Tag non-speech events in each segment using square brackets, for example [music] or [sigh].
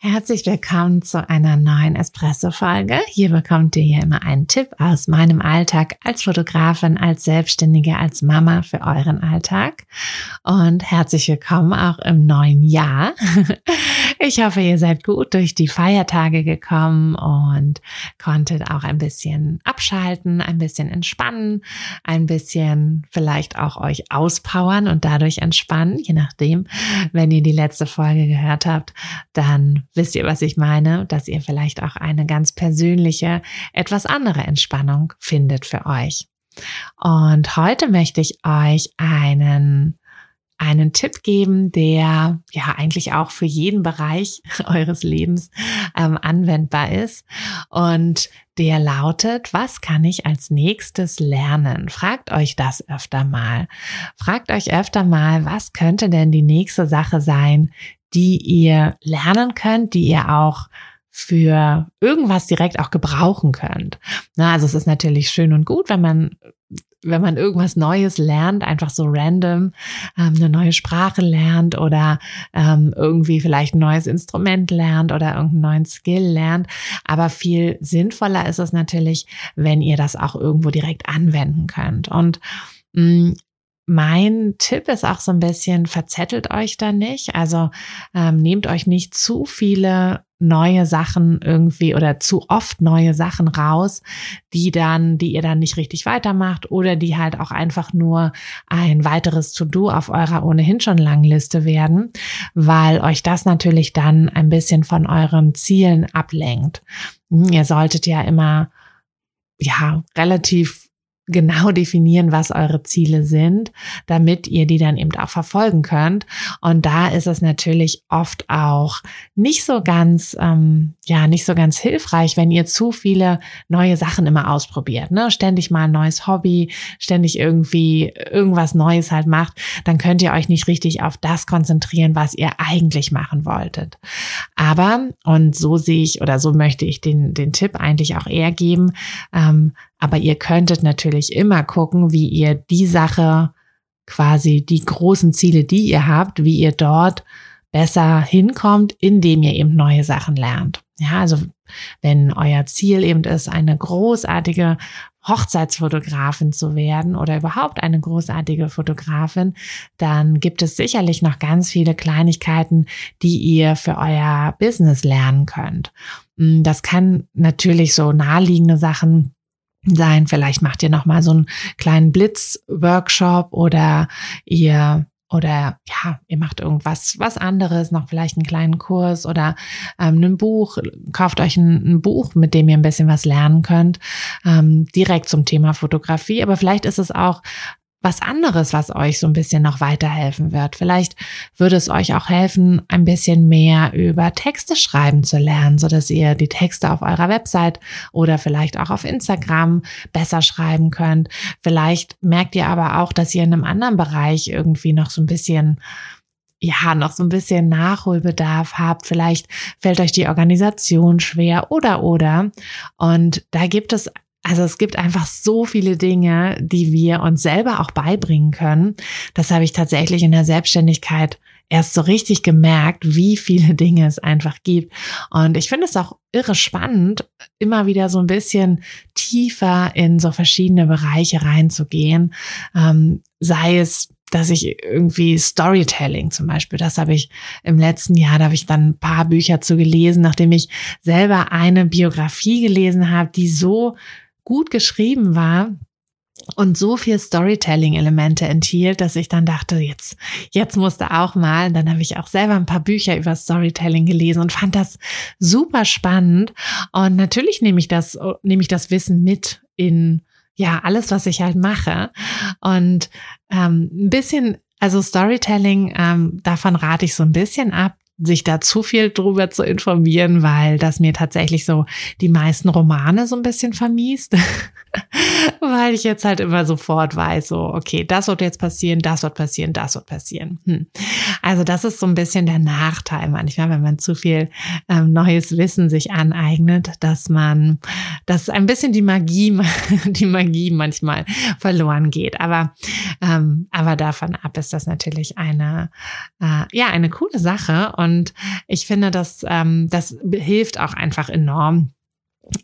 Herzlich willkommen zu einer neuen Espresso-Folge. Hier bekommt ihr ja immer einen Tipp aus meinem Alltag als Fotografin, als Selbstständige, als Mama für euren Alltag. Und herzlich willkommen auch im neuen Jahr. [laughs] Ich hoffe, ihr seid gut durch die Feiertage gekommen und konntet auch ein bisschen abschalten, ein bisschen entspannen, ein bisschen vielleicht auch euch auspowern und dadurch entspannen, je nachdem. Wenn ihr die letzte Folge gehört habt, dann wisst ihr, was ich meine, dass ihr vielleicht auch eine ganz persönliche, etwas andere Entspannung findet für euch. Und heute möchte ich euch einen einen Tipp geben, der ja eigentlich auch für jeden Bereich [laughs] eures Lebens ähm, anwendbar ist. Und der lautet, was kann ich als nächstes lernen? Fragt euch das öfter mal. Fragt euch öfter mal, was könnte denn die nächste Sache sein, die ihr lernen könnt, die ihr auch für irgendwas direkt auch gebrauchen könnt. Na, also es ist natürlich schön und gut, wenn man wenn man irgendwas Neues lernt, einfach so random ähm, eine neue Sprache lernt oder ähm, irgendwie vielleicht ein neues Instrument lernt oder irgendeinen neuen Skill lernt. Aber viel sinnvoller ist es natürlich, wenn ihr das auch irgendwo direkt anwenden könnt. Und mh, mm, mein Tipp ist auch so ein bisschen, verzettelt euch da nicht. Also ähm, nehmt euch nicht zu viele neue Sachen irgendwie oder zu oft neue Sachen raus, die dann, die ihr dann nicht richtig weitermacht oder die halt auch einfach nur ein weiteres To-Do auf eurer ohnehin schon langen Liste werden, weil euch das natürlich dann ein bisschen von euren Zielen ablenkt. Hm, ihr solltet ja immer ja relativ genau definieren, was eure Ziele sind, damit ihr die dann eben auch verfolgen könnt. Und da ist es natürlich oft auch nicht so ganz, ähm, ja, nicht so ganz hilfreich, wenn ihr zu viele neue Sachen immer ausprobiert, ne? Ständig mal ein neues Hobby, ständig irgendwie irgendwas Neues halt macht, dann könnt ihr euch nicht richtig auf das konzentrieren, was ihr eigentlich machen wolltet. Aber, und so sehe ich oder so möchte ich den, den Tipp eigentlich auch eher geben, ähm, aber ihr könntet natürlich immer gucken, wie ihr die Sache quasi die großen Ziele, die ihr habt, wie ihr dort besser hinkommt, indem ihr eben neue Sachen lernt. Ja, also wenn euer Ziel eben ist, eine großartige Hochzeitsfotografin zu werden oder überhaupt eine großartige Fotografin, dann gibt es sicherlich noch ganz viele Kleinigkeiten, die ihr für euer Business lernen könnt. Das kann natürlich so naheliegende Sachen sein. Vielleicht macht ihr noch mal so einen kleinen Blitz-Workshop oder ihr oder ja, ihr macht irgendwas was anderes, noch vielleicht einen kleinen Kurs oder ähm, ein Buch, kauft euch ein, ein, Buch, mit dem ihr ein bisschen was lernen könnt, ähm, direkt zum Thema Fotografie. Aber vielleicht ist es auch was anderes, was euch so ein bisschen noch weiterhelfen wird. Vielleicht würde es euch auch helfen, ein bisschen mehr über Texte schreiben zu lernen, so dass ihr die Texte auf eurer Website oder vielleicht auch auf Instagram besser schreiben könnt. Vielleicht merkt ihr aber auch, dass ihr in einem anderen Bereich irgendwie noch so ein bisschen ja, noch so ein bisschen Nachholbedarf habt. Vielleicht fällt euch die Organisation schwer oder, oder. Und da gibt es also es gibt einfach so viele Dinge, die wir uns selber auch beibringen können. Das habe ich tatsächlich in der Selbstständigkeit erst so richtig gemerkt, wie viele Dinge es einfach gibt. Und ich finde es auch irre spannend, immer wieder so ein bisschen tiefer in so verschiedene Bereiche reinzugehen. Ähm, sei es dass ich irgendwie Storytelling zum Beispiel, das habe ich im letzten Jahr, da habe ich dann ein paar Bücher zu gelesen, nachdem ich selber eine Biografie gelesen habe, die so gut geschrieben war, und so viel Storytelling-Elemente enthielt, dass ich dann dachte, jetzt, jetzt musste auch mal. Und dann habe ich auch selber ein paar Bücher über Storytelling gelesen und fand das super spannend. Und natürlich nehme ich das, nehme ich das Wissen mit in ja alles, was ich halt mache. Und ähm, ein bisschen, also Storytelling, ähm, davon rate ich so ein bisschen ab sich da zu viel drüber zu informieren, weil das mir tatsächlich so die meisten Romane so ein bisschen vermiest. [laughs] weil ich jetzt halt immer sofort weiß, so, okay, das wird jetzt passieren, das wird passieren, das wird passieren. Hm. Also das ist so ein bisschen der Nachteil manchmal, wenn man zu viel ähm, neues Wissen sich aneignet, dass man, dass ein bisschen die Magie, [laughs] die Magie manchmal verloren geht. Aber, ähm, aber davon ab ist das natürlich eine, äh, ja, eine coole Sache. Und ich finde, dass ähm, das hilft auch einfach enorm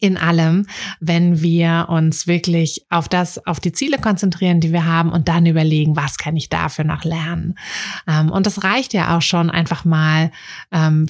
in allem, wenn wir uns wirklich auf das, auf die Ziele konzentrieren, die wir haben und dann überlegen, was kann ich dafür noch lernen. Ähm, und das reicht ja auch schon einfach mal, ähm,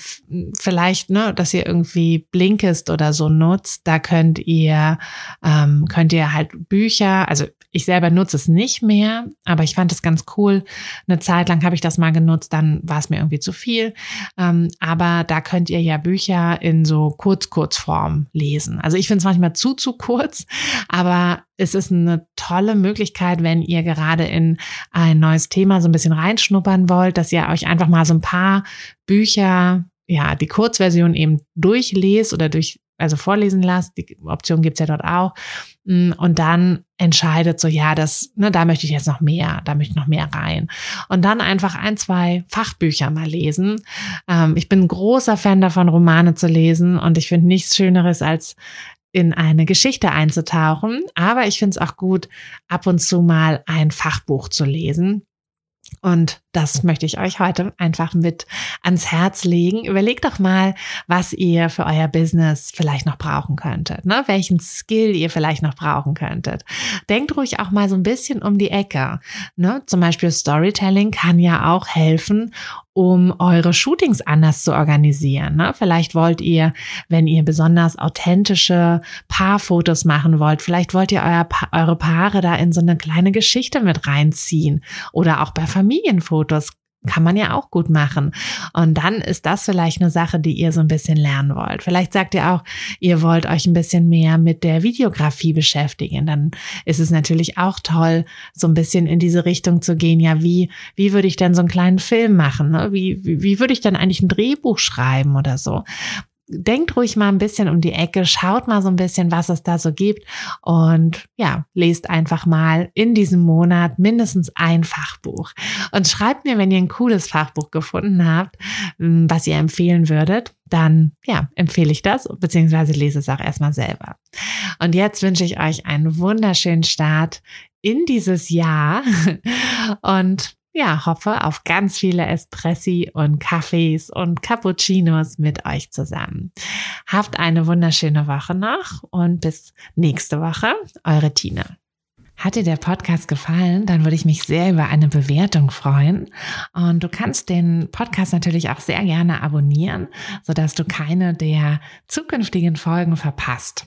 vielleicht, ne, dass ihr irgendwie Blinkist oder so nutzt. Da könnt ihr, ähm, könnt ihr halt Bücher, also ich selber nutze es nicht mehr, aber ich fand es ganz cool. Eine Zeit lang habe ich das mal genutzt, dann war es mir irgendwie zu viel. aber da könnt ihr ja Bücher in so Kurz-Kurzform lesen lesen. Also ich finde es manchmal zu, zu kurz, aber es ist eine tolle Möglichkeit, wenn ihr gerade in ein neues Thema so ein bisschen reinschnuppern wollt, dass ihr euch einfach mal so ein paar Bücher, ja, die Kurzversion eben durchlest oder durch also vorlesen lasst. Die Option gibt's ja dort auch. Mm, und dann entscheidet so, ja, das, ne, da möchte ich jetzt noch mehr, da möchte ich noch mehr rein. Und dann einfach ein, zwei Fachbücher mal lesen. Ähm, ich bin ein großer Fan davon, Romane zu lesen und ich finde nichts Schöneres als in eine Geschichte einzutauchen. Aber ich finde es auch gut, ab und zu mal ein Fachbuch zu lesen. Und das möchte ich euch heute einfach mit ans Herz legen. Überlegt doch mal, was ihr für euer Business vielleicht noch brauchen könntet, ne? welchen Skill ihr vielleicht noch brauchen könntet. Denkt ruhig auch mal so ein bisschen um die Ecke. Ne? Zum Beispiel Storytelling kann ja auch helfen, um eure Shootings anders zu organisieren. Ne? Vielleicht wollt ihr, wenn ihr besonders authentische Paarfotos machen wollt, vielleicht wollt ihr euer eure Paare da in so eine kleine Geschichte mit reinziehen oder auch bei Familienfotos kann man ja auch gut machen. Und dann ist das vielleicht eine Sache, die ihr so ein bisschen lernen wollt. Vielleicht sagt ihr auch, ihr wollt euch ein bisschen mehr mit der Videografie beschäftigen. Dann ist es natürlich auch toll, so ein bisschen in diese Richtung zu gehen. Ja, wie, wie würde ich denn so einen kleinen Film machen? Ne? Wie, wie, wie würde ich dann eigentlich ein Drehbuch schreiben oder so? Denkt ruhig mal ein bisschen um die Ecke, schaut mal so ein bisschen, was es da so gibt und ja, lest einfach mal in diesem Monat mindestens ein Fachbuch und schreibt mir, wenn ihr ein cooles Fachbuch gefunden habt, hm, was ihr empfehlen würdet, dann ja, empfehle ich das beziehungsweise lese es auch erstmal selber. Und jetzt wünsche ich euch einen wunderschönen Start in dieses Jahr [laughs] und ja, hoffe auf ganz viele Espressi und Kaffees und Cappuccinos mit euch zusammen. Habt eine wunderschöne Woche noch und bis nächste Woche. Eure Tina. Hat dir der Podcast gefallen, dann würde ich mich sehr über eine Bewertung freuen. Und du kannst den Podcast natürlich auch sehr gerne abonnieren, sodass du keine der zukünftigen Folgen verpasst.